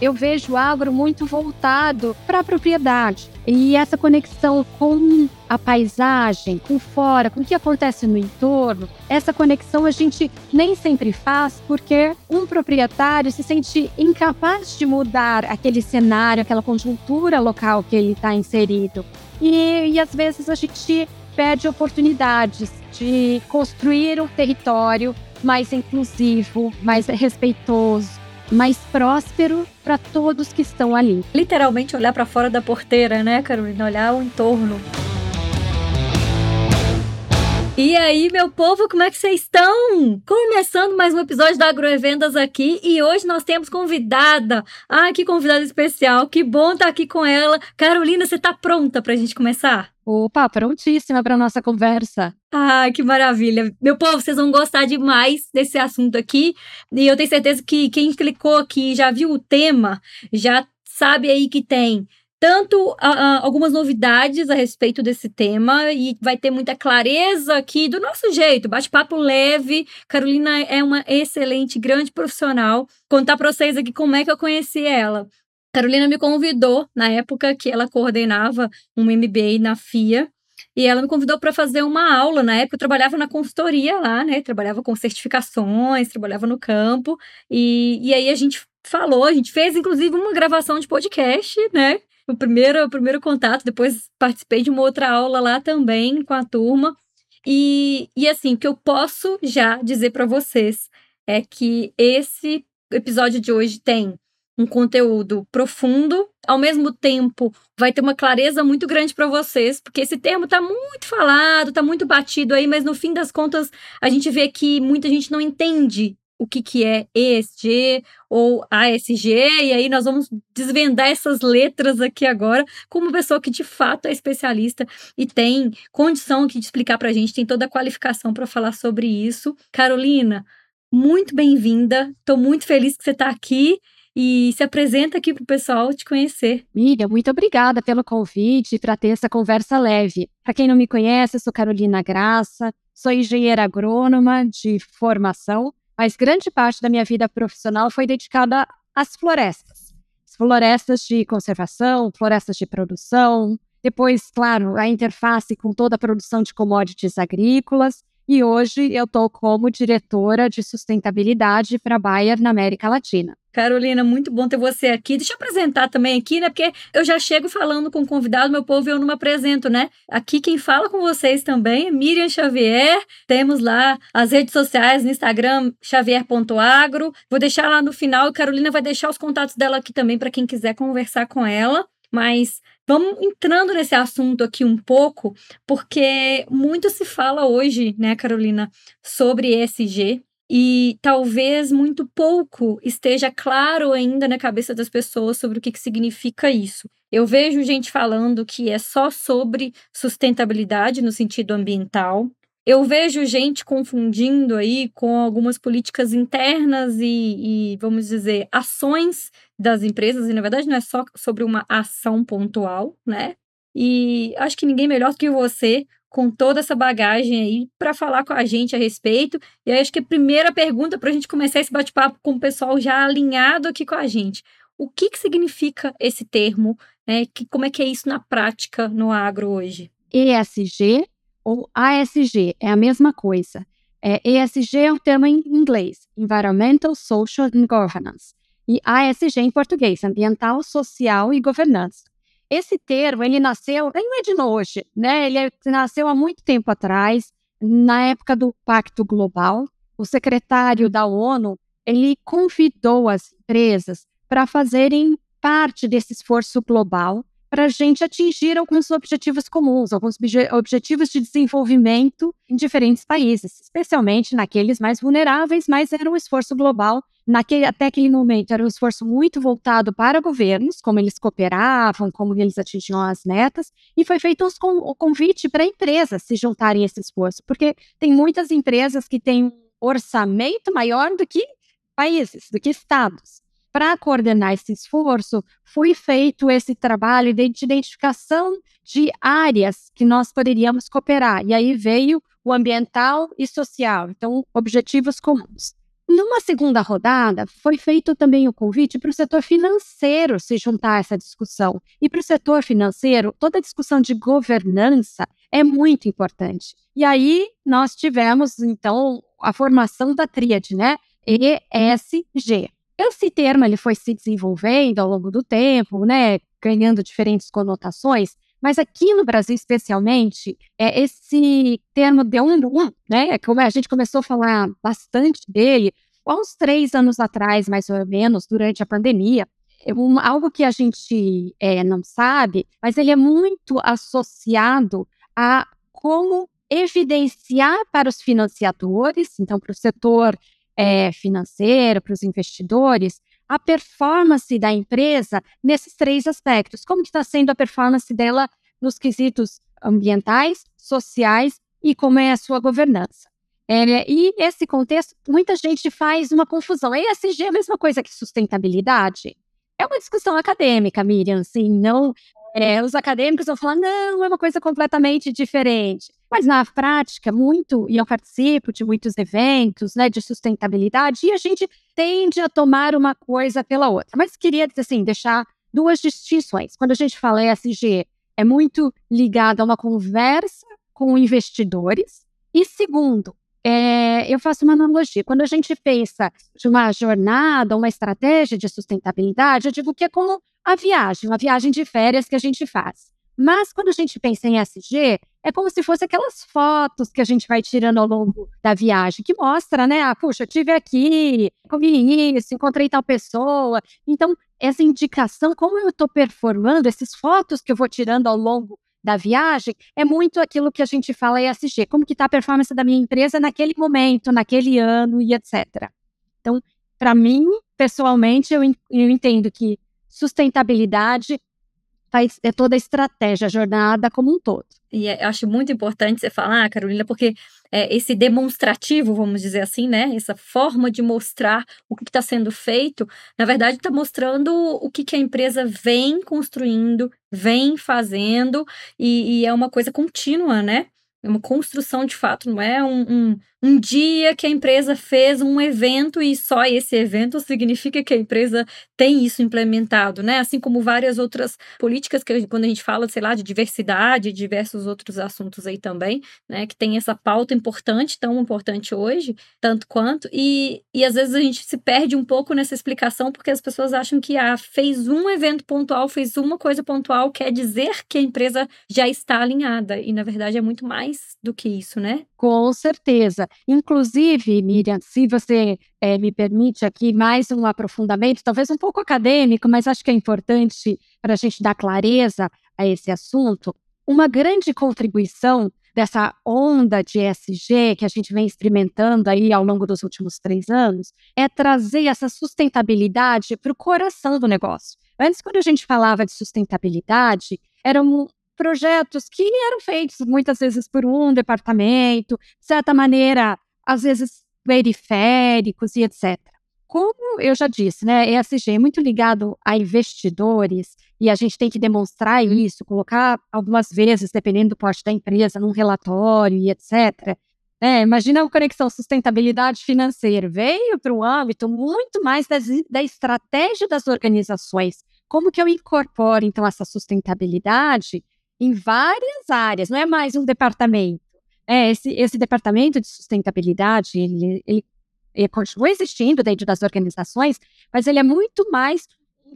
eu vejo o agro muito voltado para a propriedade. E essa conexão com a paisagem, com fora, com o que acontece no entorno, essa conexão a gente nem sempre faz porque um proprietário se sente incapaz de mudar aquele cenário, aquela conjuntura local que ele está inserido. E, e às vezes a gente perde oportunidades de construir um território mais inclusivo, mais respeitoso, mais próspero para todos que estão ali. Literalmente olhar para fora da porteira, né, Carolina? Olhar o entorno. E aí, meu povo, como é que vocês estão? Começando mais um episódio da Agroevendas aqui e hoje nós temos convidada. Ah, que convidada especial, que bom estar aqui com ela. Carolina, você está pronta para a gente começar? Opa, prontíssima para nossa conversa. Ah, que maravilha. Meu povo, vocês vão gostar demais desse assunto aqui. E eu tenho certeza que quem clicou aqui já viu o tema, já sabe aí que tem tanto uh, uh, algumas novidades a respeito desse tema e vai ter muita clareza aqui do nosso jeito, bate-papo leve. Carolina é uma excelente, grande profissional. Contar para vocês aqui como é que eu conheci ela. Carolina me convidou na época que ela coordenava um MBA na FIA. E ela me convidou para fazer uma aula. Na época, eu trabalhava na consultoria lá, né? Trabalhava com certificações, trabalhava no campo. E, e aí a gente falou, a gente fez inclusive uma gravação de podcast, né? O primeiro, o primeiro contato, depois participei de uma outra aula lá também com a turma. E, e assim, o que eu posso já dizer para vocês é que esse episódio de hoje tem um conteúdo profundo, ao mesmo tempo vai ter uma clareza muito grande para vocês, porque esse termo está muito falado, está muito batido aí, mas no fim das contas a gente vê que muita gente não entende o que, que é ESG ou ASG, e aí nós vamos desvendar essas letras aqui agora com uma pessoa que de fato é especialista e tem condição aqui de explicar para a gente, tem toda a qualificação para falar sobre isso. Carolina, muito bem-vinda, estou muito feliz que você está aqui e se apresenta aqui para o pessoal te conhecer. Miriam, muito obrigada pelo convite para ter essa conversa leve. Para quem não me conhece, eu sou Carolina Graça, sou engenheira agrônoma de formação mas grande parte da minha vida profissional foi dedicada às florestas. Florestas de conservação, florestas de produção, depois, claro, a interface com toda a produção de commodities agrícolas e hoje eu estou como diretora de sustentabilidade para a Bayer na América Latina. Carolina, muito bom ter você aqui. Deixa eu apresentar também aqui, né? Porque eu já chego falando com o convidado, meu povo, eu não me apresento, né? Aqui quem fala com vocês também é Miriam Xavier. Temos lá as redes sociais no Instagram, xavier.agro. Vou deixar lá no final e Carolina vai deixar os contatos dela aqui também para quem quiser conversar com ela. Mas Vamos entrando nesse assunto aqui um pouco, porque muito se fala hoje, né, Carolina, sobre ESG, e talvez muito pouco esteja claro ainda na cabeça das pessoas sobre o que, que significa isso. Eu vejo gente falando que é só sobre sustentabilidade no sentido ambiental, eu vejo gente confundindo aí com algumas políticas internas e, e, vamos dizer, ações das empresas, e na verdade não é só sobre uma ação pontual, né? E acho que ninguém melhor do que você, com toda essa bagagem aí, para falar com a gente a respeito. E aí acho que a primeira pergunta para a gente começar esse bate-papo com o pessoal já alinhado aqui com a gente. O que, que significa esse termo? Né? Que, como é que é isso na prática no agro hoje? ESG ou ASG, é a mesma coisa. É, ESG é o termo em inglês, Environmental, Social and Governance, e ASG em português, Ambiental, Social e Governança. Esse termo, ele nasceu, ele não é de hoje, né? Ele é, nasceu há muito tempo atrás, na época do Pacto Global. O secretário da ONU, ele convidou as empresas para fazerem parte desse esforço global para a gente atingir alguns objetivos comuns, alguns objetivos de desenvolvimento em diferentes países, especialmente naqueles mais vulneráveis, mas era um esforço global. Naquele, até aquele momento era um esforço muito voltado para governos, como eles cooperavam, como eles atingiam as metas, e foi feito o convite para empresas se juntarem a esse esforço, porque tem muitas empresas que têm um orçamento maior do que países, do que estados para coordenar esse esforço, foi feito esse trabalho de identificação de áreas que nós poderíamos cooperar. E aí veio o ambiental e social, então, objetivos comuns. Numa segunda rodada, foi feito também o convite para o setor financeiro se juntar a essa discussão. E para o setor financeiro, toda a discussão de governança é muito importante. E aí nós tivemos, então, a formação da tríade, né? ESG. Esse termo ele foi se desenvolvendo ao longo do tempo, né? Ganhando diferentes conotações, mas aqui no Brasil, especialmente, é esse termo deu um boom, né? Como a gente começou a falar bastante dele há uns três anos atrás, mais ou menos, durante a pandemia. É um, algo que a gente é, não sabe, mas ele é muito associado a como evidenciar para os financiadores, então para o setor é, financeiro, para os investidores, a performance da empresa nesses três aspectos. Como está sendo a performance dela nos quesitos ambientais, sociais e como é a sua governança. É, e esse contexto, muita gente faz uma confusão. ESG é a mesma coisa que sustentabilidade? É uma discussão acadêmica, Miriam, assim, não... É, os acadêmicos vão falar, não, é uma coisa completamente diferente. Mas na prática, muito, e eu participo de muitos eventos né, de sustentabilidade, e a gente tende a tomar uma coisa pela outra. Mas queria, assim, deixar duas distinções. Quando a gente fala ESG, é muito ligado a uma conversa com investidores. E segundo, é, eu faço uma analogia. Quando a gente pensa de uma jornada, uma estratégia de sustentabilidade, eu digo que é como a viagem, uma viagem de férias que a gente faz. Mas quando a gente pensa em SG, é como se fosse aquelas fotos que a gente vai tirando ao longo da viagem, que mostra, né? Ah, puxa, eu estive aqui, comi isso, encontrei tal pessoa. Então, essa indicação, como eu estou performando, essas fotos que eu vou tirando ao longo da viagem, é muito aquilo que a gente fala ESG, como que está a performance da minha empresa naquele momento, naquele ano e etc. Então, para mim, pessoalmente, eu, eu entendo que sustentabilidade é toda a estratégia, a jornada como um todo. E é, eu acho muito importante você falar, Carolina, porque é, esse demonstrativo, vamos dizer assim, né? Essa forma de mostrar o que está sendo feito, na verdade, está mostrando o que, que a empresa vem construindo, vem fazendo, e, e é uma coisa contínua, né? É uma construção de fato, não é um, um, um, dia que a empresa fez um evento e só esse evento significa que a empresa tem isso implementado, né? Assim como várias outras políticas que quando a gente fala, sei lá, de diversidade, diversos outros assuntos aí também, né? Que tem essa pauta importante, tão importante hoje, tanto quanto, e, e às vezes a gente se perde um pouco nessa explicação porque as pessoas acham que ah, fez um evento pontual, fez uma coisa pontual, quer dizer que a empresa já está alinhada, e na verdade é muito mais do que isso, né? Com certeza. Inclusive, Miriam, se você é, me permite aqui mais um aprofundamento, talvez um pouco acadêmico, mas acho que é importante para a gente dar clareza a esse assunto. Uma grande contribuição dessa onda de ESG que a gente vem experimentando aí ao longo dos últimos três anos é trazer essa sustentabilidade para o coração do negócio. Antes, quando a gente falava de sustentabilidade, era um, projetos que eram feitos muitas vezes por um departamento, de certa maneira, às vezes periféricos e etc. Como eu já disse, né, ESG é muito ligado a investidores e a gente tem que demonstrar isso, colocar algumas vezes, dependendo do porte da empresa, num relatório e etc. É, imagina a conexão sustentabilidade financeira. Veio para um âmbito muito mais das, da estratégia das organizações. Como que eu incorporo, então, essa sustentabilidade em várias áreas, não é mais um departamento. É, esse, esse departamento de sustentabilidade, ele, ele, ele continua existindo dentro das organizações, mas ele é muito mais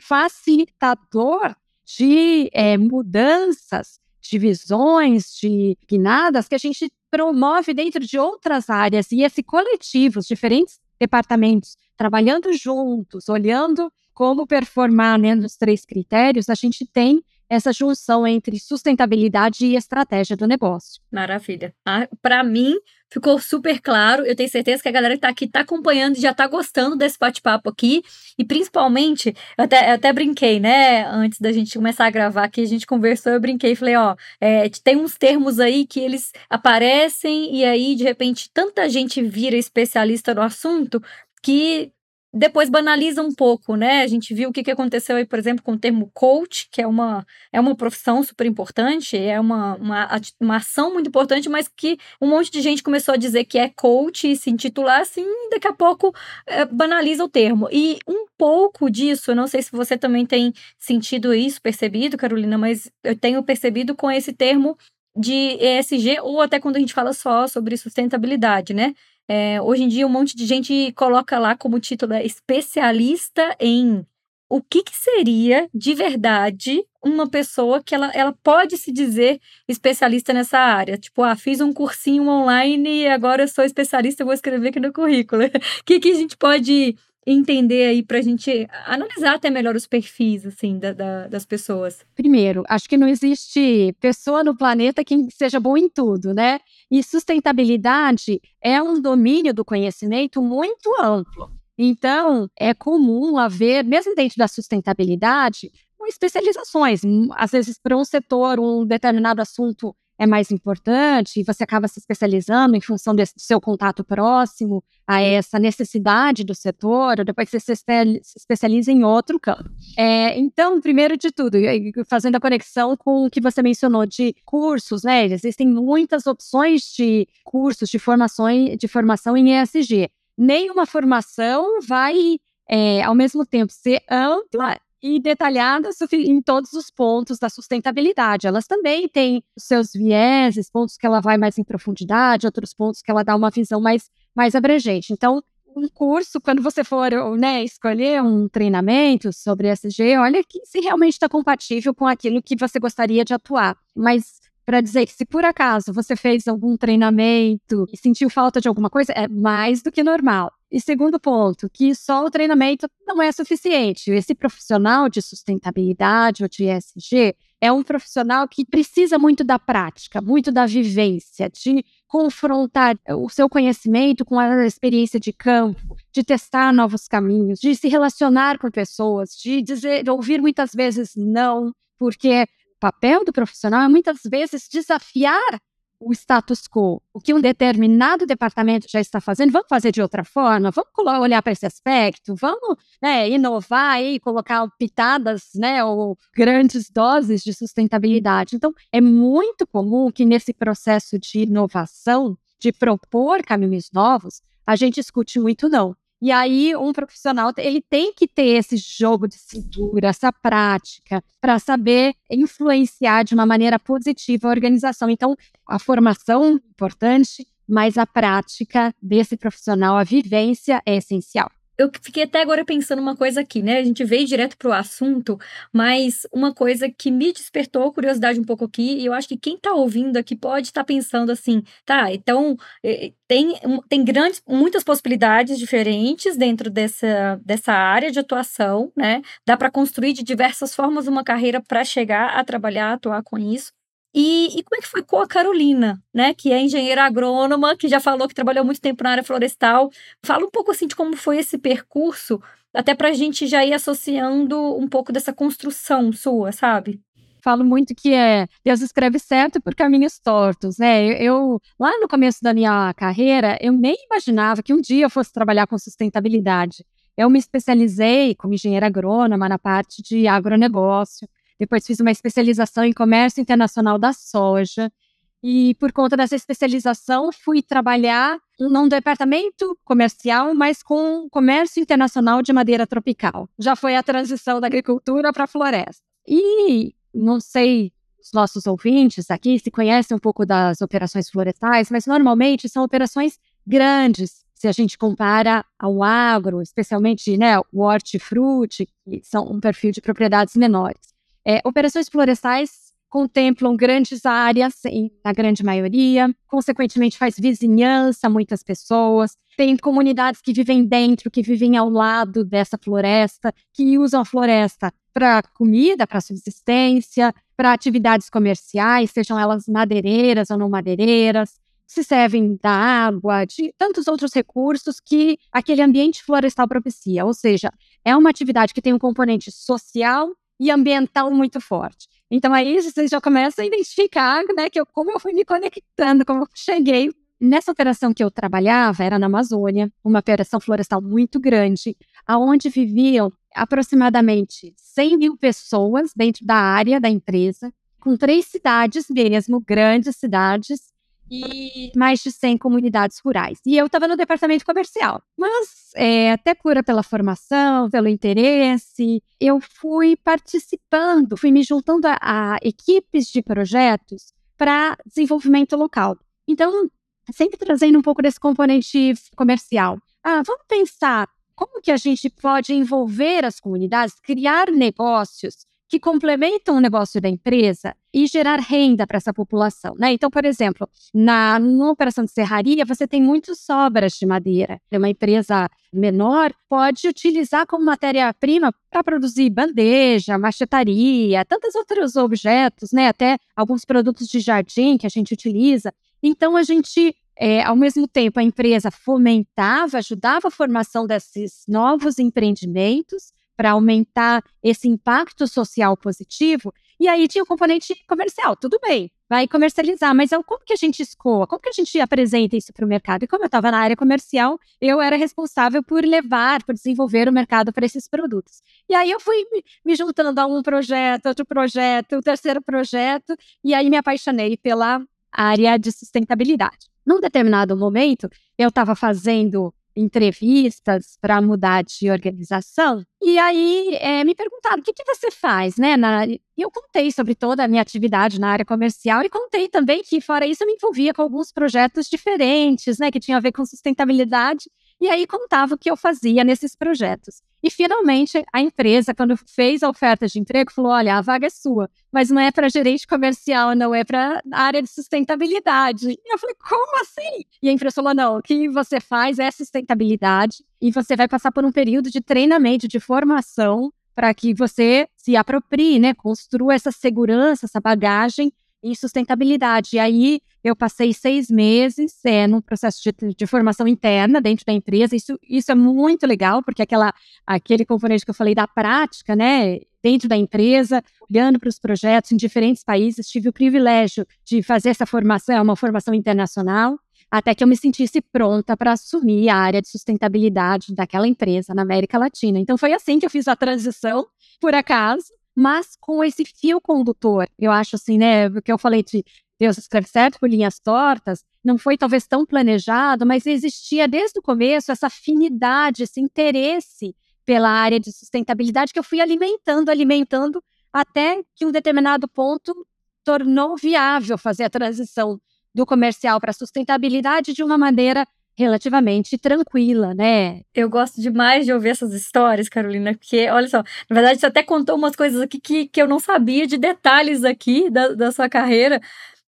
facilitador de é, mudanças, de visões, de guinadas que a gente promove dentro de outras áreas. E esse coletivo, os diferentes departamentos trabalhando juntos, olhando como performar né, nos três critérios, a gente tem essa junção entre sustentabilidade e estratégia do negócio. Maravilha. Ah, Para mim, ficou super claro. Eu tenho certeza que a galera que está aqui está acompanhando e já está gostando desse bate-papo aqui. E principalmente, eu até, eu até brinquei, né? Antes da gente começar a gravar aqui, a gente conversou, eu brinquei e falei: ó, é, tem uns termos aí que eles aparecem e aí, de repente, tanta gente vira especialista no assunto que depois banaliza um pouco, né? A gente viu o que, aconteceu aí, por exemplo, com o termo coach, que é uma, é uma profissão super importante, é uma, uma, uma ação muito importante, mas que um monte de gente começou a dizer que é coach e se intitular assim, daqui a pouco é, banaliza o termo. E um pouco disso, eu não sei se você também tem sentido isso, percebido, Carolina, mas eu tenho percebido com esse termo de ESG, ou até quando a gente fala só sobre sustentabilidade, né? É, hoje em dia, um monte de gente coloca lá como título é especialista em o que, que, seria de verdade uma pessoa que ela, ela pode se dizer especialista nessa área. Tipo, ah, fiz um cursinho online e agora eu sou especialista, eu vou escrever aqui no currículo. O que, que a gente pode entender aí para a gente analisar até melhor os perfis assim da, da, das pessoas? Primeiro, acho que não existe pessoa no planeta que seja bom em tudo, né? E sustentabilidade é um domínio do conhecimento muito amplo. Então, é comum haver, mesmo dentro da sustentabilidade, especializações. Às vezes, para um setor, um determinado assunto é mais importante e você acaba se especializando em função desse, do seu contato próximo a essa necessidade do setor, ou depois você se, especializa em outro campo. É, então, primeiro de tudo, fazendo a conexão com o que você mencionou de cursos, né? Existem muitas opções de cursos de formação, de formação em ESG. Nenhuma formação vai, é, ao mesmo tempo, ser ampla e detalhadas em todos os pontos da sustentabilidade. Elas também têm os seus vieses, pontos que ela vai mais em profundidade, outros pontos que ela dá uma visão mais, mais abrangente. Então, um curso, quando você for né, escolher um treinamento sobre SG, olha que se realmente está compatível com aquilo que você gostaria de atuar. Mas para dizer que se por acaso você fez algum treinamento e sentiu falta de alguma coisa, é mais do que normal. E segundo ponto, que só o treinamento não é suficiente. Esse profissional de sustentabilidade ou de ESG é um profissional que precisa muito da prática, muito da vivência, de confrontar o seu conhecimento com a experiência de campo, de testar novos caminhos, de se relacionar com pessoas, de dizer, de ouvir muitas vezes não, porque papel do profissional é muitas vezes desafiar o status quo, o que um determinado departamento já está fazendo, vamos fazer de outra forma, vamos olhar para esse aspecto, vamos né, inovar e colocar pitadas, né, ou grandes doses de sustentabilidade. Então, é muito comum que nesse processo de inovação, de propor caminhos novos, a gente escute muito não. E aí, um profissional, ele tem que ter esse jogo de cintura, essa prática, para saber influenciar de uma maneira positiva a organização. Então, a formação é importante, mas a prática desse profissional, a vivência é essencial eu fiquei até agora pensando uma coisa aqui, né? A gente veio direto pro assunto, mas uma coisa que me despertou curiosidade um pouco aqui, e eu acho que quem tá ouvindo aqui pode estar tá pensando assim, tá, então eh, tem, tem grandes, muitas possibilidades diferentes dentro dessa, dessa área de atuação, né? Dá para construir de diversas formas uma carreira para chegar a trabalhar, atuar com isso. E, e, como é que foi com a Carolina, né? Que é engenheira agrônoma, que já falou que trabalhou muito tempo na área florestal. Fala um pouco assim de como foi esse percurso, até para a gente já ir associando um pouco dessa construção sua, sabe? Falo muito que é Deus escreve certo por caminhos tortos, né? Eu, eu lá no começo da minha carreira, eu nem imaginava que um dia eu fosse trabalhar com sustentabilidade. Eu me especializei como engenheira agrônoma na parte de agronegócio depois fiz uma especialização em comércio internacional da soja. E por conta dessa especialização, fui trabalhar num departamento comercial, mas com comércio internacional de madeira tropical. Já foi a transição da agricultura para a floresta. E não sei os nossos ouvintes aqui se conhecem um pouco das operações florestais, mas normalmente são operações grandes, se a gente compara ao agro, especialmente né, o hortifruti, que são um perfil de propriedades menores. É, operações florestais contemplam grandes áreas, na grande maioria, consequentemente faz vizinhança, muitas pessoas, tem comunidades que vivem dentro, que vivem ao lado dessa floresta, que usam a floresta para comida, para subsistência, para atividades comerciais, sejam elas madeireiras ou não madeireiras, se servem da água, de tantos outros recursos que aquele ambiente florestal propicia. Ou seja, é uma atividade que tem um componente social e ambiental muito forte. Então aí você já começa a identificar, né, que eu, como eu fui me conectando, como eu cheguei nessa operação que eu trabalhava, era na Amazônia, uma operação florestal muito grande, aonde viviam aproximadamente 100 mil pessoas dentro da área da empresa, com três cidades mesmo, grandes cidades, e mais de 100 comunidades rurais. E eu estava no departamento comercial. Mas, é, até pura pela formação, pelo interesse, eu fui participando, fui me juntando a, a equipes de projetos para desenvolvimento local. Então, sempre trazendo um pouco desse componente comercial. Ah, vamos pensar como que a gente pode envolver as comunidades, criar negócios que complementam o negócio da empresa e gerar renda para essa população, né? Então, por exemplo, na numa operação de serraria, você tem muitas sobras de madeira. Uma empresa menor pode utilizar como matéria-prima para produzir bandeja, machetaria, tantos outros objetos, né? Até alguns produtos de jardim que a gente utiliza. Então, a gente é, ao mesmo tempo, a empresa fomentava, ajudava a formação desses novos empreendimentos, para aumentar esse impacto social positivo. E aí tinha o componente comercial, tudo bem, vai comercializar, mas é como que a gente escoa, como que a gente apresenta isso para o mercado? E como eu estava na área comercial, eu era responsável por levar, por desenvolver o mercado para esses produtos. E aí eu fui me, juntando a um projeto, outro projeto, o terceiro projeto, e aí me apaixonei pela área de sustentabilidade. Num determinado momento, eu estava fazendo entrevistas para mudar de organização. E aí é, me perguntaram: o que, que você faz, né? Na, eu contei sobre toda a minha atividade na área comercial e contei também que, fora isso, eu me envolvia com alguns projetos diferentes, né? Que tinham a ver com sustentabilidade. E aí contava o que eu fazia nesses projetos. E finalmente a empresa, quando fez a oferta de emprego, falou: olha, a vaga é sua, mas não é para gerente comercial, não é para área de sustentabilidade. E eu falei: como assim? E a empresa falou: não, o que você faz é sustentabilidade e você vai passar por um período de treinamento, de formação, para que você se aproprie, né? Construa essa segurança, essa bagagem em sustentabilidade. E aí eu passei seis meses é, processo de, de, formação interna dentro da empresa. Isso, isso é muito legal, porque aquela, aquele componente que eu falei da prática, né? Dentro da empresa, olhando para os projetos em diferentes países, tive o privilégio de fazer essa formação, é uma formação internacional, até que eu me sentisse pronta para assumir a área de sustentabilidade daquela empresa na América Latina. Então foi assim que eu fiz a transição, por acaso, mas com esse fio condutor. Eu acho assim, né, o que eu falei de Deus escreve certo por linhas tortas, não foi talvez tão planejado, mas existia desde o começo essa afinidade, esse interesse pela área de sustentabilidade que eu fui alimentando, alimentando, até que um determinado ponto tornou viável fazer a transição do comercial para a sustentabilidade de uma maneira relativamente tranquila, né? Eu gosto demais de ouvir essas histórias, Carolina, porque, olha só, na verdade você até contou umas coisas aqui que, que eu não sabia de detalhes aqui da, da sua carreira.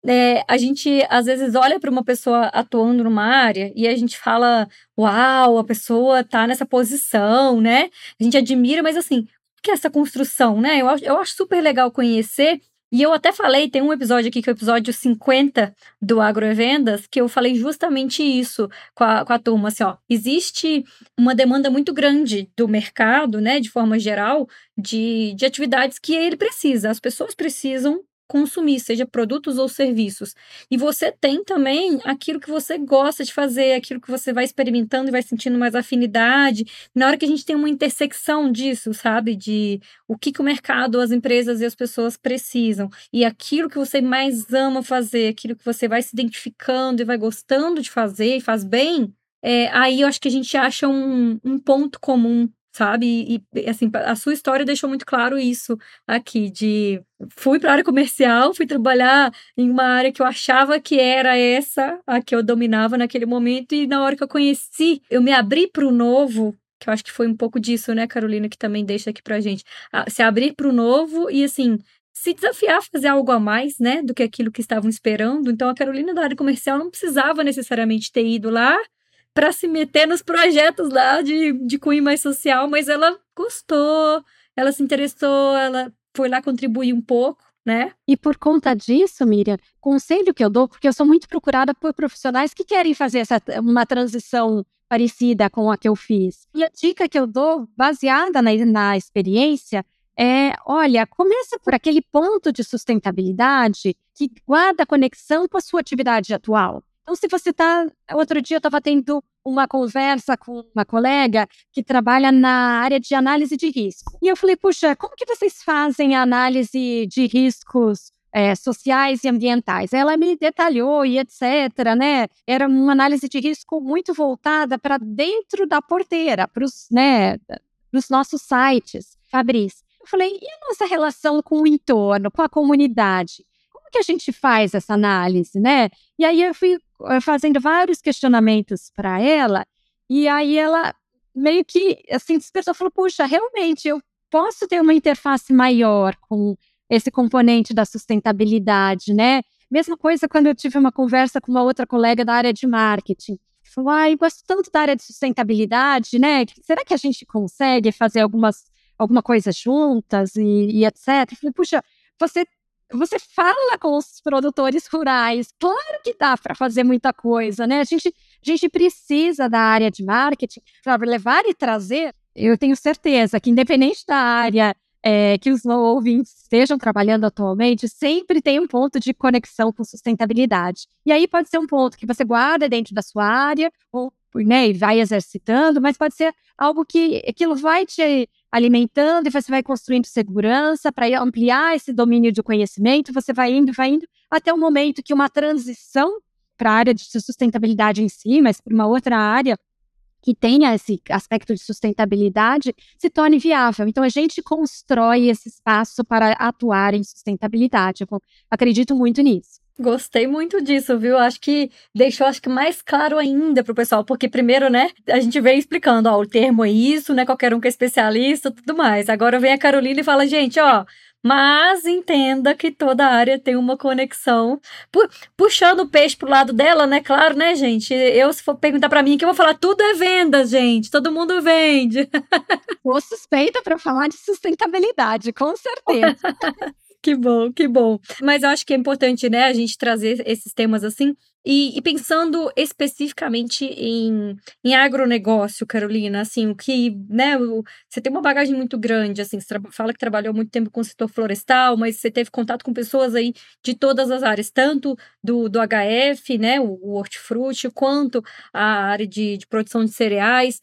É, a gente às vezes olha para uma pessoa atuando numa área e a gente fala, uau, a pessoa tá nessa posição, né? A gente admira, mas assim, que é essa construção, né? Eu, eu acho super legal conhecer e eu até falei, tem um episódio aqui que é o episódio 50 do Agrovendas, que eu falei justamente isso com a, com a turma, assim, ó, existe uma demanda muito grande do mercado, né, de forma geral, de, de atividades que ele precisa, as pessoas precisam consumir, seja produtos ou serviços. E você tem também aquilo que você gosta de fazer, aquilo que você vai experimentando e vai sentindo mais afinidade. Na hora que a gente tem uma intersecção disso, sabe? De o que, que o mercado, as empresas e as pessoas precisam. E aquilo que você mais ama fazer, aquilo que você vai se identificando e vai gostando de fazer e faz bem, é, aí eu acho que a gente acha um, um ponto comum sabe? E, assim, a sua história deixou muito claro isso aqui, de fui para a área comercial, fui trabalhar em uma área que eu achava que era essa, a que eu dominava naquele momento, e na hora que eu conheci, eu me abri para o novo, que eu acho que foi um pouco disso, né, Carolina, que também deixa aqui pra gente. Se abrir para o novo e, assim, se desafiar a fazer algo a mais, né, do que aquilo que estavam esperando. Então, a Carolina da área comercial não precisava necessariamente ter ido lá para se meter nos projetos lá de, de cunho mais social, mas ela gostou, ela se interessou, ela foi lá contribuir um pouco. Né? E por conta disso, Miriam, conselho que eu dou, porque eu sou muito procurada por profissionais que querem fazer essa, uma transição parecida com a que eu fiz. E a dica que eu dou, baseada na, na experiência, é: olha, começa por aquele ponto de sustentabilidade que guarda conexão com a sua atividade atual. Então, se você está. Outro dia eu estava tendo uma conversa com uma colega que trabalha na área de análise de risco. E eu falei, puxa, como que vocês fazem a análise de riscos é, sociais e ambientais. Ela me detalhou e etc, né? Era uma análise de risco muito voltada para dentro da porteira, para os né, nossos sites. Fabrício, eu falei, e a nossa relação com o entorno, com a comunidade? Como que a gente faz essa análise, né? E aí eu fui fazendo vários questionamentos para ela, e aí ela meio que assim despertou, falou, puxa, realmente eu posso ter uma interface maior com esse componente da sustentabilidade, né? Mesma coisa quando eu tive uma conversa com uma outra colega da área de marketing. Falou, ai, gosto tanto da área de sustentabilidade, né? Será que a gente consegue fazer algumas, alguma coisa juntas e, e etc? Eu falei, puxa, você você fala com os produtores rurais, claro que dá para fazer muita coisa, né? A gente, a gente precisa da área de marketing para levar e trazer. Eu tenho certeza que, independente da área é, que os ouvintes estejam trabalhando atualmente, sempre tem um ponto de conexão com sustentabilidade. E aí pode ser um ponto que você guarda dentro da sua área, ou né, vai exercitando, mas pode ser algo que aquilo vai te alimentando e você vai construindo segurança para ampliar esse domínio de conhecimento, você vai indo, vai indo, até o momento que uma transição para a área de sustentabilidade em si, mas para uma outra área, que tenha esse aspecto de sustentabilidade se torne viável. Então, a gente constrói esse espaço para atuar em sustentabilidade. Eu acredito muito nisso. Gostei muito disso, viu? Acho que deixou acho que mais claro ainda para o pessoal, porque primeiro, né, a gente vem explicando, ó, o termo é isso, né, qualquer um que é especialista, tudo mais. Agora vem a Carolina e fala, gente, ó, mas entenda que toda área tem uma conexão. Pu puxando o peixe pro lado dela, né? Claro, né, gente? Eu, se for perguntar para mim, que eu vou falar, tudo é venda, gente. Todo mundo vende. Vou suspeita para falar de sustentabilidade, com certeza. que bom, que bom. Mas eu acho que é importante, né, a gente trazer esses temas assim. E, e, pensando especificamente em, em agronegócio, Carolina, assim, o que, né, o, você tem uma bagagem muito grande, assim, você fala que trabalhou muito tempo com o setor florestal, mas você teve contato com pessoas aí de todas as áreas, tanto do, do HF, né, o, o hortifruti, quanto a área de, de produção de cereais.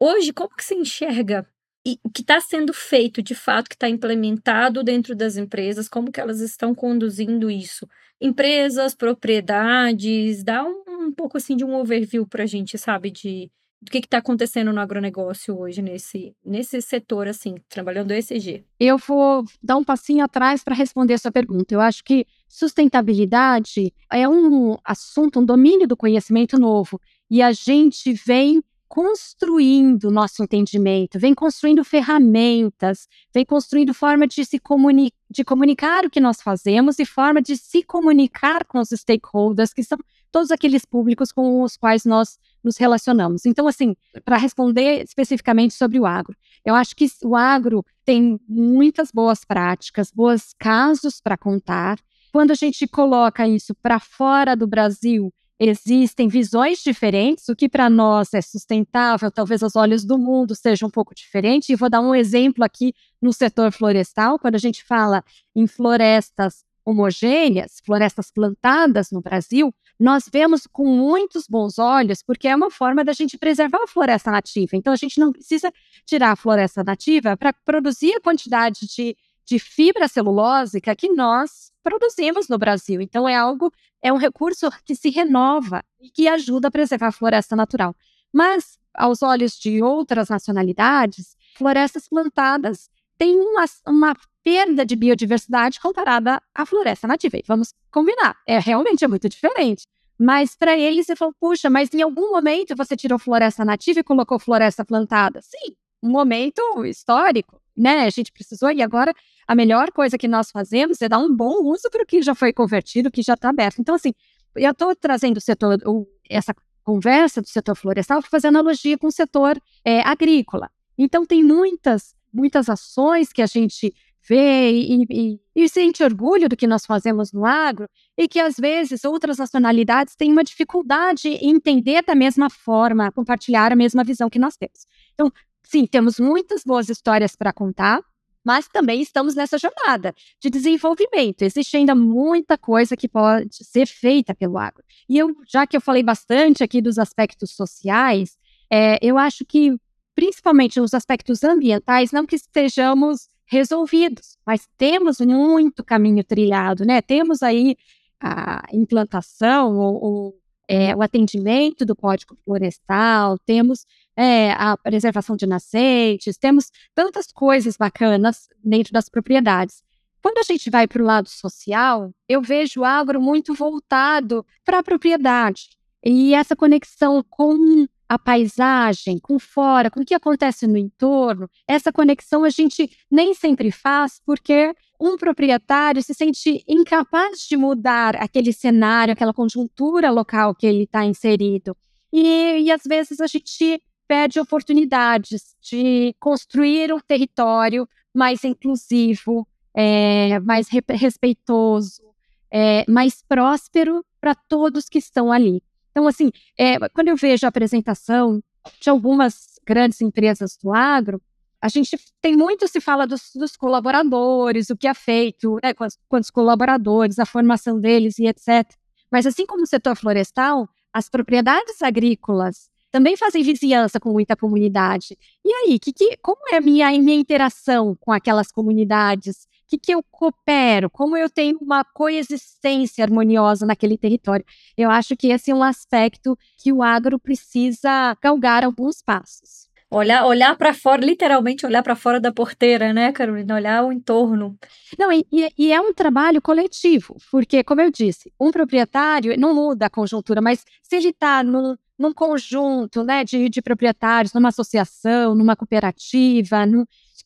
Hoje, como que você enxerga e o que está sendo feito de fato, que está implementado dentro das empresas, como que elas estão conduzindo isso? Empresas, propriedades, dá um, um pouco assim de um overview para a gente, sabe, de do que está acontecendo no agronegócio hoje nesse, nesse setor, assim, trabalhando ESG? Eu vou dar um passinho atrás para responder essa pergunta. Eu acho que sustentabilidade é um assunto, um domínio do conhecimento novo. E a gente vem construindo nosso entendimento, vem construindo ferramentas, vem construindo forma de se comuni de comunicar o que nós fazemos e forma de se comunicar com os stakeholders, que são todos aqueles públicos com os quais nós nos relacionamos. Então, assim, para responder especificamente sobre o agro, eu acho que o agro tem muitas boas práticas, bons casos para contar. Quando a gente coloca isso para fora do Brasil, existem visões diferentes, o que para nós é sustentável, talvez aos olhos do mundo seja um pouco diferente. E vou dar um exemplo aqui no setor florestal, quando a gente fala em florestas homogêneas, florestas plantadas no Brasil, nós vemos com muitos bons olhos, porque é uma forma da gente preservar a floresta nativa. Então, a gente não precisa tirar a floresta nativa para produzir a quantidade de de fibra celulósica que nós produzimos no Brasil. Então, é algo, é um recurso que se renova e que ajuda a preservar a floresta natural. Mas, aos olhos de outras nacionalidades, florestas plantadas têm uma, uma perda de biodiversidade comparada à floresta nativa. E vamos combinar, é realmente é muito diferente. Mas para eles, você falou, puxa, mas em algum momento você tirou floresta nativa e colocou floresta plantada? Sim, um momento histórico, né? A gente precisou e agora a melhor coisa que nós fazemos é dar um bom uso para o que já foi convertido, que já está aberto. Então, assim, eu estou trazendo o setor, o, essa conversa do setor florestal, fazendo analogia com o setor é, agrícola. Então, tem muitas, muitas ações que a gente vê e, e, e sente orgulho do que nós fazemos no agro e que, às vezes, outras nacionalidades têm uma dificuldade em entender da mesma forma, compartilhar a mesma visão que nós temos. Então, sim, temos muitas boas histórias para contar, mas também estamos nessa jornada de desenvolvimento. Existe ainda muita coisa que pode ser feita pelo agro. E eu, já que eu falei bastante aqui dos aspectos sociais, é, eu acho que, principalmente nos aspectos ambientais, não que estejamos resolvidos, mas temos muito caminho trilhado, né? Temos aí a implantação ou é, o atendimento do Código Florestal, temos é, a preservação de nascentes, temos tantas coisas bacanas dentro das propriedades. Quando a gente vai para o lado social, eu vejo o agro muito voltado para a propriedade. E essa conexão com a paisagem, com fora, com o que acontece no entorno, essa conexão a gente nem sempre faz, porque um proprietário se sente incapaz de mudar aquele cenário, aquela conjuntura local que ele está inserido. E, e às vezes a gente perde oportunidades de construir um território mais inclusivo, é, mais re respeitoso, é, mais próspero para todos que estão ali. Então, assim, é, quando eu vejo a apresentação de algumas grandes empresas do agro, a gente tem muito se fala dos, dos colaboradores, o que é feito, né, com, os colaboradores, a formação deles e etc. Mas assim como o setor florestal, as propriedades agrícolas também fazem vizinhança com muita comunidade. E aí, que, que, como é a minha, a minha interação com aquelas comunidades? O que, que eu coopero? Como eu tenho uma coexistência harmoniosa naquele território? Eu acho que esse é um aspecto que o agro precisa galgar alguns passos. Olhar, olhar para fora, literalmente olhar para fora da porteira, né, Carolina? Olhar o entorno. Não, e, e, é um trabalho coletivo, porque, como eu disse, um proprietário não muda a conjuntura, mas se ele está num, num conjunto né, de, de proprietários, numa associação, numa cooperativa,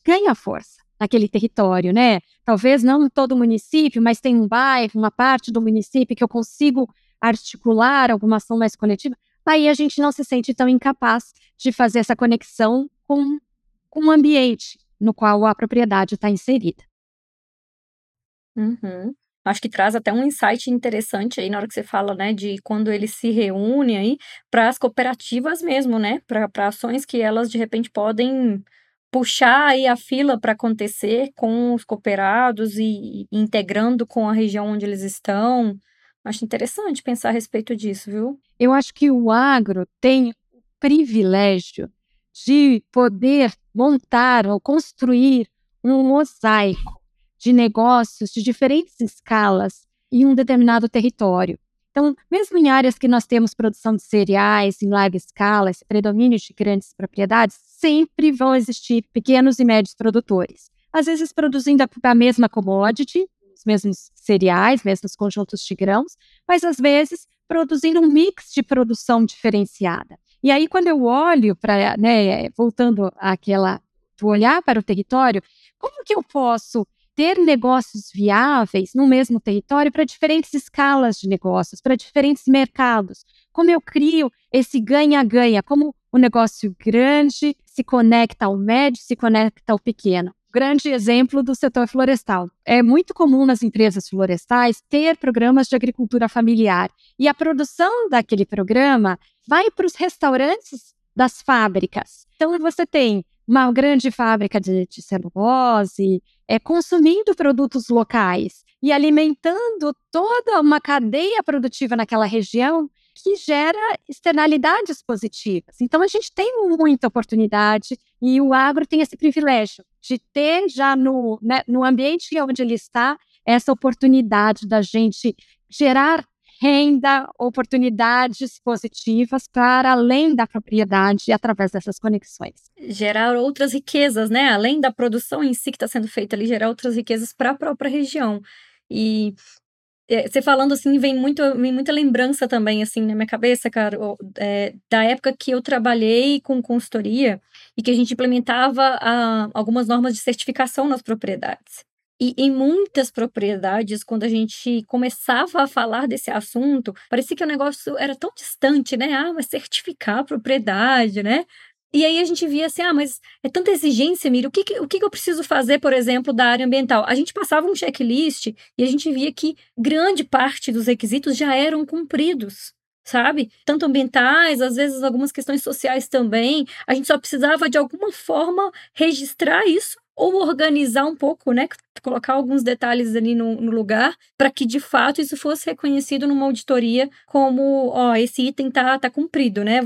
ganha força naquele território, né? Talvez não todo o município, mas tem um bairro, uma parte do município que eu consigo articular alguma ação mais coletiva, aí a gente não se sente tão incapaz de fazer essa conexão com, com o ambiente no qual a propriedade está inserida. Uhum. Acho que traz até um insight interessante aí na hora que você fala, né, de quando eles se reúnem aí para as cooperativas mesmo, né, para ações que elas de repente podem puxar aí a fila para acontecer com os cooperados e, e integrando com a região onde eles estão. Acho interessante pensar a respeito disso, viu? Eu acho que o agro tem o privilégio de poder montar ou construir um mosaico de negócios de diferentes escalas em um determinado território. Então, mesmo em áreas que nós temos produção de cereais em larga escala, esse predomínio de grandes propriedades, sempre vão existir pequenos e médios produtores. Às vezes produzindo a mesma commodity, os mesmos cereais, mesmos conjuntos de grãos, mas às vezes produzindo um mix de produção diferenciada. E aí, quando eu olho para, né, voltando àquela, olhar para o território, como que eu posso ter negócios viáveis no mesmo território para diferentes escalas de negócios, para diferentes mercados. Como eu crio esse ganha-ganha, como o negócio grande se conecta ao médio, se conecta ao pequeno. Grande exemplo do setor florestal. É muito comum nas empresas florestais ter programas de agricultura familiar e a produção daquele programa vai para os restaurantes das fábricas. Então você tem uma grande fábrica de, de celulose, é, consumindo produtos locais e alimentando toda uma cadeia produtiva naquela região que gera externalidades positivas. Então, a gente tem muita oportunidade e o agro tem esse privilégio de ter já no, né, no ambiente onde ele está essa oportunidade da gente gerar renda, oportunidades positivas para além da propriedade através dessas conexões. Gerar outras riquezas, né? Além da produção em si que está sendo feita ali, gerar outras riquezas para a própria região. E é, você falando assim, vem, muito, vem muita lembrança também, assim, na minha cabeça, cara, é, da época que eu trabalhei com consultoria e que a gente implementava ah, algumas normas de certificação nas propriedades. E em muitas propriedades, quando a gente começava a falar desse assunto, parecia que o negócio era tão distante, né? Ah, mas certificar a propriedade, né? E aí a gente via assim, ah, mas é tanta exigência, Mira, o que, o que eu preciso fazer, por exemplo, da área ambiental? A gente passava um checklist e a gente via que grande parte dos requisitos já eram cumpridos, sabe? Tanto ambientais, às vezes algumas questões sociais também. A gente só precisava de alguma forma registrar isso ou organizar um pouco, né? Colocar alguns detalhes ali no, no lugar para que de fato isso fosse reconhecido numa auditoria como, ó, esse item tá, tá cumprido, né?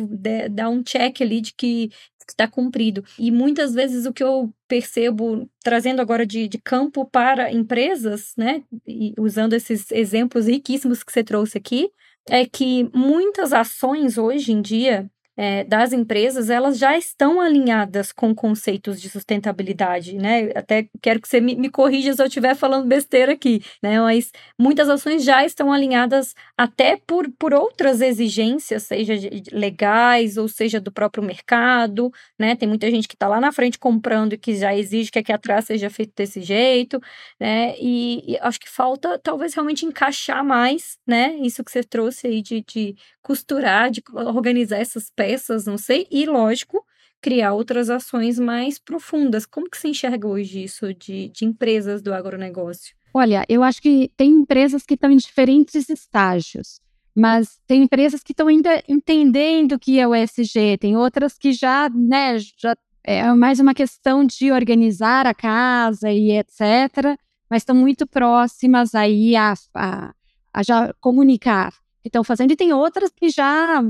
Dar um check ali de que está cumprido. E muitas vezes o que eu percebo, trazendo agora de, de campo para empresas, né, e usando esses exemplos riquíssimos que você trouxe aqui, é que muitas ações hoje em dia é, das empresas, elas já estão alinhadas com conceitos de sustentabilidade, né? Até quero que você me, me corrija se eu estiver falando besteira aqui, né? Mas muitas ações já estão alinhadas até por, por outras exigências, seja legais ou seja do próprio mercado, né? Tem muita gente que está lá na frente comprando e que já exige que aqui atrás seja feito desse jeito, né? E, e acho que falta talvez realmente encaixar mais, né? Isso que você trouxe aí de, de costurar, de organizar essas peças, não sei, e lógico, criar outras ações mais profundas. Como que você enxerga hoje isso de, de empresas do agronegócio? Olha, eu acho que tem empresas que estão em diferentes estágios, mas tem empresas que estão ainda entendendo o que é o ESG, tem outras que já, né, já é mais uma questão de organizar a casa e etc., mas estão muito próximas aí a, a, a já comunicar estão fazendo, e tem outras que já,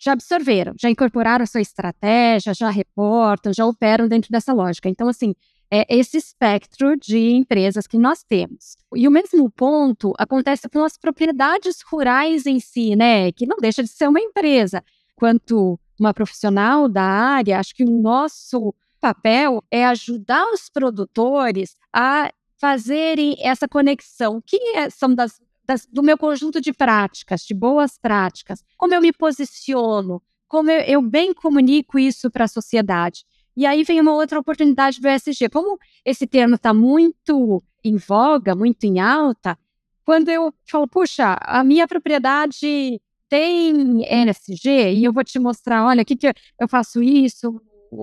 já absorveram, já incorporaram a sua estratégia, já reportam, já operam dentro dessa lógica. Então, assim, é esse espectro de empresas que nós temos. E o mesmo ponto acontece com as propriedades rurais em si, né? Que não deixa de ser uma empresa. Quanto uma profissional da área, acho que o nosso papel é ajudar os produtores a fazerem essa conexão, que é, são das das, do meu conjunto de práticas, de boas práticas, como eu me posiciono, como eu, eu bem comunico isso para a sociedade. E aí vem uma outra oportunidade do ESG. Como esse termo está muito em voga, muito em alta, quando eu falo, puxa, a minha propriedade tem ESG e eu vou te mostrar, olha, que, que eu faço isso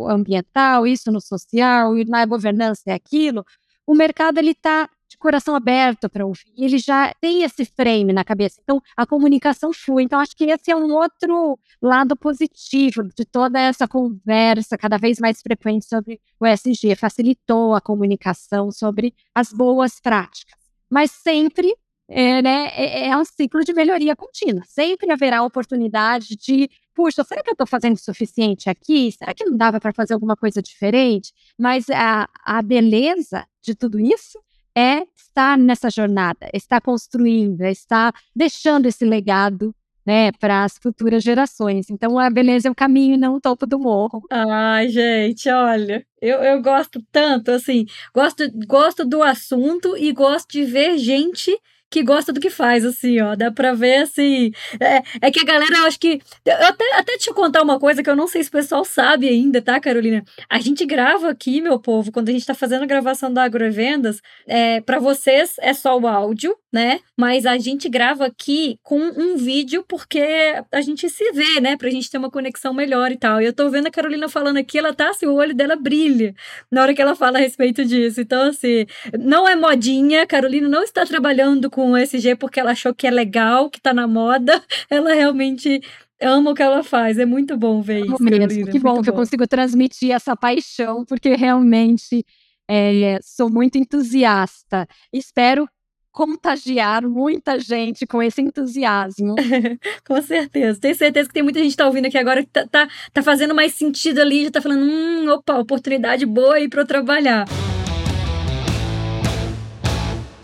ambiental, isso no social, e na governança é aquilo. O mercado ele está de coração aberto para ouvir. Ele já tem esse frame na cabeça. Então, a comunicação flui. Então, acho que esse é um outro lado positivo de toda essa conversa cada vez mais frequente sobre o SG. Facilitou a comunicação sobre as boas práticas. Mas sempre é, né, é, é um ciclo de melhoria contínua. Sempre haverá oportunidade de puxa, será que eu estou fazendo o suficiente aqui? Será que não dava para fazer alguma coisa diferente? Mas a, a beleza de tudo isso é estar nessa jornada, estar construindo, é estar deixando esse legado né, para as futuras gerações. Então, a beleza é o caminho e não o topo do morro. Ai, gente, olha, eu, eu gosto tanto, assim, gosto, gosto do assunto e gosto de ver gente que gosta do que faz, assim, ó. Dá pra ver, assim. É, é que a galera, eu acho que. Eu até, até te contar uma coisa que eu não sei se o pessoal sabe ainda, tá, Carolina? A gente grava aqui, meu povo, quando a gente tá fazendo a gravação da Agrovendas, é, para vocês é só o áudio, né? Mas a gente grava aqui com um vídeo porque a gente se vê, né? Pra gente ter uma conexão melhor e tal. E eu tô vendo a Carolina falando aqui, ela tá assim, o olho dela brilha na hora que ela fala a respeito disso. Então, assim, não é modinha, a Carolina não está trabalhando com o SG porque ela achou que é legal, que tá na moda. Ela realmente ama o que ela faz. É muito bom ver isso. Mesmo. Que bom, bom que eu consigo transmitir essa paixão, porque realmente é, sou muito entusiasta. Espero contagiar muita gente com esse entusiasmo. com certeza. Tenho certeza que tem muita gente que tá ouvindo aqui agora que tá, tá, tá fazendo mais sentido ali, já tá falando, hum, opa, oportunidade boa aí para eu trabalhar.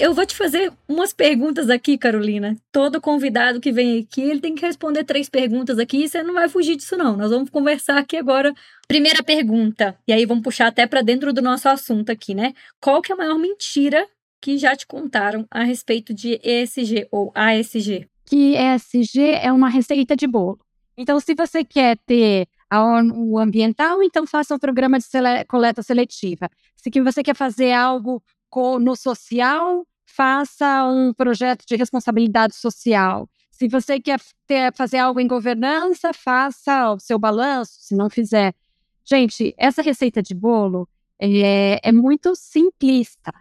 Eu vou te fazer umas perguntas aqui, Carolina. Todo convidado que vem aqui, ele tem que responder três perguntas aqui e você não vai fugir disso, não. Nós vamos conversar aqui agora. Primeira pergunta, e aí vamos puxar até para dentro do nosso assunto aqui, né? Qual que é a maior mentira que já te contaram a respeito de ESG ou ASG? Que ESG é uma receita de bolo. Então, se você quer ter o ambiental, então faça um programa de sele coleta seletiva. Se você quer fazer algo no social, faça um projeto de responsabilidade social. Se você quer ter, fazer algo em governança, faça o seu balanço. Se não fizer. Gente, essa receita de bolo é, é muito simplista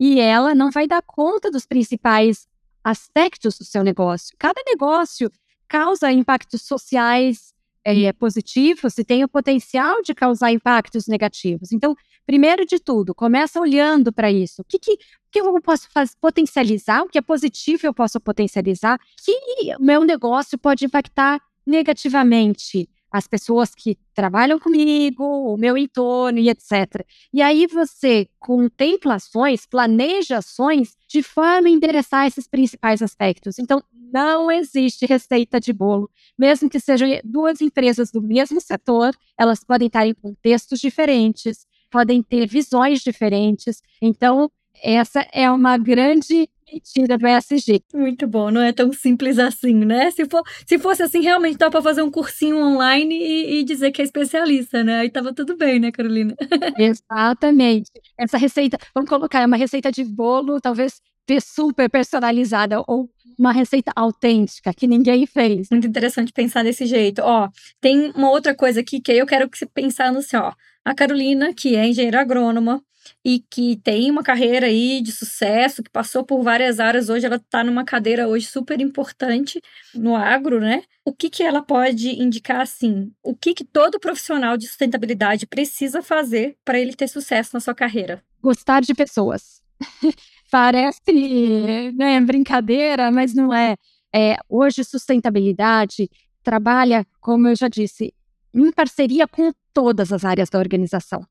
e ela não vai dar conta dos principais aspectos do seu negócio. Cada negócio causa impactos sociais é, positivos e têm o potencial de causar impactos negativos. Então, primeiro de tudo, começa olhando para isso. O que, que, que eu posso fazer, potencializar? O que é positivo eu posso potencializar? Que meu negócio pode impactar negativamente as pessoas que trabalham comigo, o meu entorno e etc. E aí você contempla ações, planeja ações de forma a endereçar esses principais aspectos. Então, não existe receita de bolo. Mesmo que sejam duas empresas do mesmo setor, elas podem estar em contextos diferentes, podem ter visões diferentes. Então, essa é uma grande mentira do ESG. Muito bom, não é tão simples assim, né? Se, for, se fosse assim, realmente dá para fazer um cursinho online e, e, dizer que é especialista, né? Aí tava tudo bem, né, Carolina? Exatamente. Essa receita, vamos colocar, é uma receita de bolo, talvez super personalizada ou uma receita autêntica que ninguém fez. Muito interessante pensar desse jeito. Ó, tem uma outra coisa aqui que eu quero que você pensar no assim, ó. A Carolina, que é engenheira agrônoma, e que tem uma carreira aí de sucesso, que passou por várias áreas, hoje ela está numa cadeira hoje super importante no agro, né? O que, que ela pode indicar assim? O que, que todo profissional de sustentabilidade precisa fazer para ele ter sucesso na sua carreira? Gostar de pessoas. Parece né, brincadeira, mas não é. é. Hoje, sustentabilidade trabalha, como eu já disse, em parceria com todas as áreas da organização.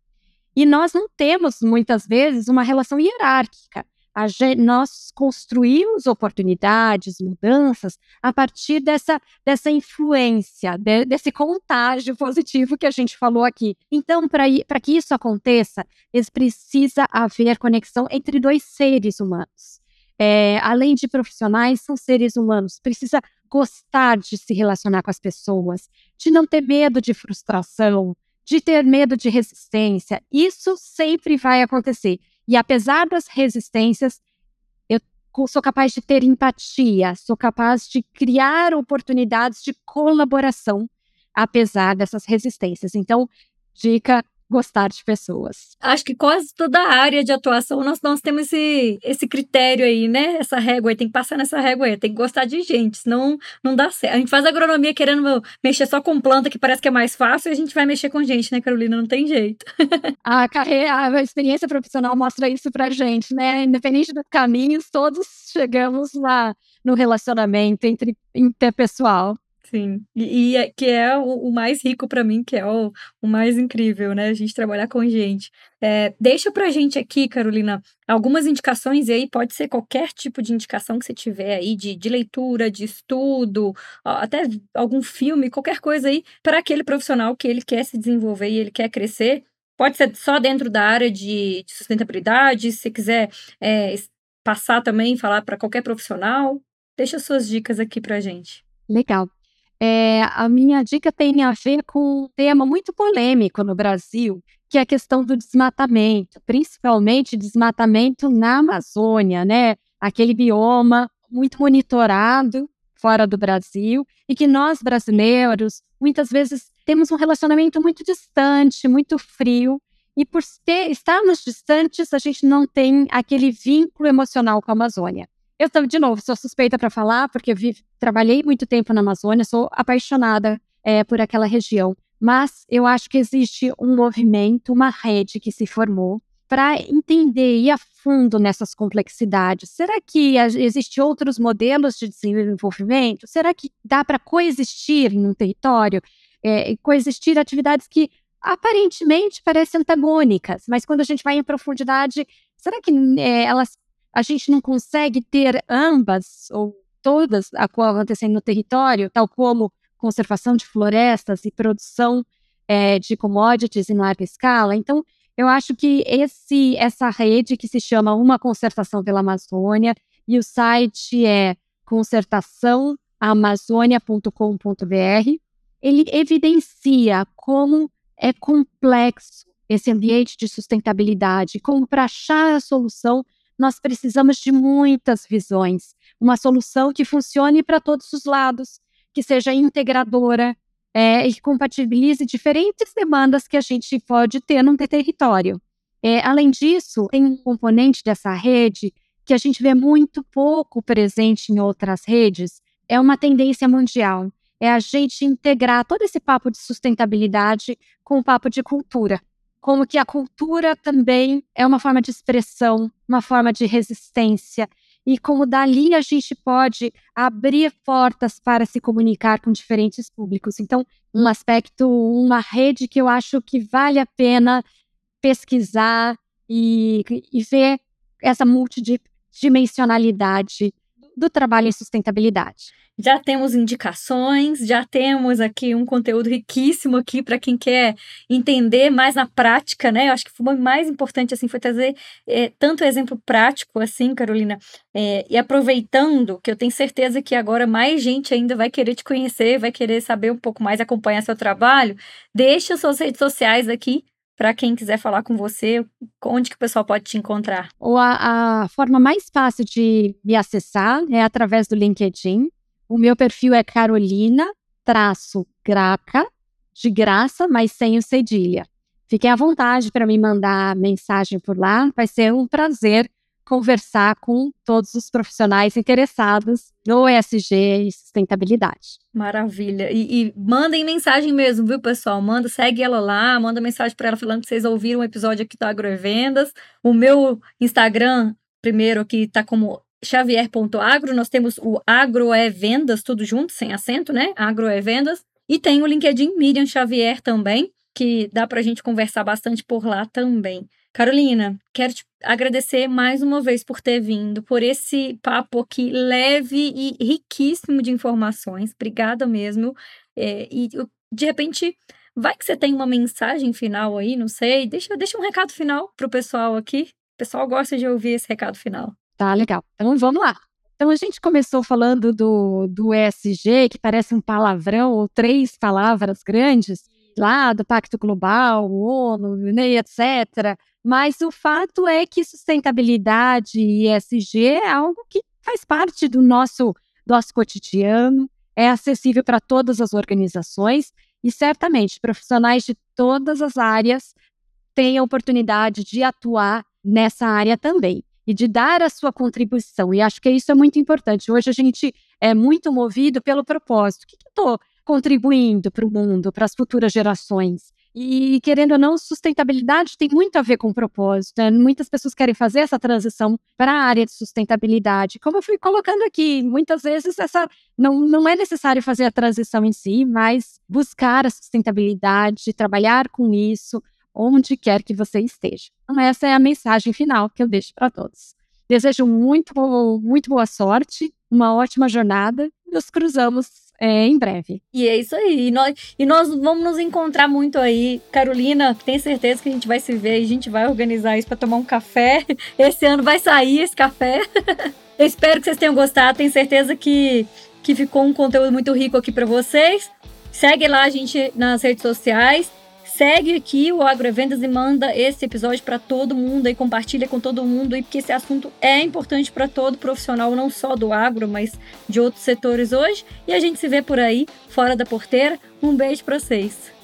E nós não temos, muitas vezes, uma relação hierárquica. Gente, nós construímos oportunidades, mudanças, a partir dessa, dessa influência, de, desse contágio positivo que a gente falou aqui. Então, para que isso aconteça, precisa haver conexão entre dois seres humanos. É, além de profissionais, são seres humanos. Precisa gostar de se relacionar com as pessoas, de não ter medo de frustração, de ter medo de resistência. Isso sempre vai acontecer. E apesar das resistências, eu sou capaz de ter empatia, sou capaz de criar oportunidades de colaboração, apesar dessas resistências. Então, dica gostar de pessoas. Acho que quase toda a área de atuação nós, nós temos esse, esse critério aí, né? Essa régua aí, tem que passar nessa régua aí, tem que gostar de gente, senão não dá certo. A gente faz agronomia querendo mexer só com planta, que parece que é mais fácil, e a gente vai mexer com gente, né, Carolina? Não tem jeito. a carreira, a experiência profissional mostra isso pra gente, né? Independente dos caminhos, todos chegamos lá no relacionamento entre interpessoal. Sim, e, e é, que é o, o mais rico para mim, que é o, o mais incrível, né? A gente trabalhar com gente. É, deixa pra gente aqui, Carolina, algumas indicações, e aí pode ser qualquer tipo de indicação que você tiver aí, de, de leitura, de estudo, até algum filme, qualquer coisa aí, para aquele profissional que ele quer se desenvolver e ele quer crescer. Pode ser só dentro da área de, de sustentabilidade, se quiser é, passar também, falar para qualquer profissional. Deixa suas dicas aqui pra gente. Legal. É, a minha dica tem a ver com um tema muito polêmico no Brasil, que é a questão do desmatamento, principalmente desmatamento na Amazônia, né? Aquele bioma muito monitorado fora do Brasil e que nós brasileiros muitas vezes temos um relacionamento muito distante, muito frio e por ter, estarmos distantes a gente não tem aquele vínculo emocional com a Amazônia. Eu, de novo, sou suspeita para falar, porque eu vi, trabalhei muito tempo na Amazônia, sou apaixonada é, por aquela região. Mas eu acho que existe um movimento, uma rede que se formou para entender e a fundo nessas complexidades. Será que existem outros modelos de desenvolvimento? Será que dá para coexistir em um território? É, coexistir atividades que aparentemente parecem antagônicas, mas quando a gente vai em profundidade, será que é, elas a gente não consegue ter ambas ou todas acontecendo no território, tal como conservação de florestas e produção é, de commodities em larga escala. Então, eu acho que esse, essa rede que se chama Uma Consertação pela Amazônia, e o site é consertaçãoamazônia.com.br, ele evidencia como é complexo esse ambiente de sustentabilidade, como para achar a solução nós precisamos de muitas visões, uma solução que funcione para todos os lados, que seja integradora é, e que compatibilize diferentes demandas que a gente pode ter num território. É, além disso, tem um componente dessa rede que a gente vê muito pouco presente em outras redes, é uma tendência mundial. é a gente integrar todo esse papo de sustentabilidade com o papo de cultura. Como que a cultura também é uma forma de expressão, uma forma de resistência, e como dali a gente pode abrir portas para se comunicar com diferentes públicos. Então, um aspecto, uma rede que eu acho que vale a pena pesquisar e, e ver essa multidimensionalidade do trabalho em sustentabilidade. Já temos indicações, já temos aqui um conteúdo riquíssimo aqui para quem quer entender mais na prática, né? Eu acho que foi mais importante assim foi trazer é, tanto exemplo prático assim, Carolina, é, e aproveitando que eu tenho certeza que agora mais gente ainda vai querer te conhecer, vai querer saber um pouco mais, acompanhar seu trabalho. Deixa suas redes sociais aqui para quem quiser falar com você, onde que o pessoal pode te encontrar? Ou a, a, forma mais fácil de me acessar é através do LinkedIn. O meu perfil é Carolina traço Graca, de graça, mas sem o cedilha. Fiquem à vontade para me mandar mensagem por lá. Vai ser um prazer conversar com todos os profissionais interessados no ESG e sustentabilidade. Maravilha. E, e, mandem mensagem mesmo, viu, pessoal? Manda, segue ela lá, manda mensagem para ela falando que vocês ouviram um episódio aqui do Agroevendas. O meu Instagram, primeiro aqui, tá como xavier.agro. Nós temos o Agroevendas, tudo junto, sem acento, né? Agroevendas. E tem o LinkedIn Miriam Xavier também, que dá para a gente conversar bastante por lá também. Carolina, quero te agradecer mais uma vez por ter vindo, por esse papo aqui leve e riquíssimo de informações. Obrigada mesmo. É, e de repente, vai que você tem uma mensagem final aí, não sei. Deixa, deixa um recado final pro pessoal aqui. O pessoal gosta de ouvir esse recado final. Tá, legal. Então vamos lá. Então a gente começou falando do, do ESG, que parece um palavrão ou três palavras grandes, lá do Pacto Global, ONU, né, etc. Mas o fato é que sustentabilidade e ESG é algo que faz parte do nosso, nosso cotidiano, é acessível para todas as organizações e certamente profissionais de todas as áreas têm a oportunidade de atuar nessa área também e de dar a sua contribuição. E acho que isso é muito importante. Hoje a gente é muito movido pelo propósito. O que, que eu estou contribuindo para o mundo, para as futuras gerações? E, querendo ou não, sustentabilidade tem muito a ver com propósito. Né? Muitas pessoas querem fazer essa transição para a área de sustentabilidade. Como eu fui colocando aqui, muitas vezes essa não, não é necessário fazer a transição em si, mas buscar a sustentabilidade, trabalhar com isso, onde quer que você esteja. Então, essa é a mensagem final que eu deixo para todos. Desejo muito, muito boa sorte, uma ótima jornada. Nos cruzamos é, em breve. E é isso aí. E nós, e nós vamos nos encontrar muito aí. Carolina, tenho certeza que a gente vai se ver e a gente vai organizar isso para tomar um café. Esse ano vai sair esse café. Eu espero que vocês tenham gostado. Tenho certeza que, que ficou um conteúdo muito rico aqui para vocês. Segue lá a gente nas redes sociais segue aqui o Agrovendas e manda esse episódio para todo mundo e compartilha com todo mundo, porque esse assunto é importante para todo profissional, não só do agro, mas de outros setores hoje. E a gente se vê por aí, fora da porteira. Um beijo para vocês.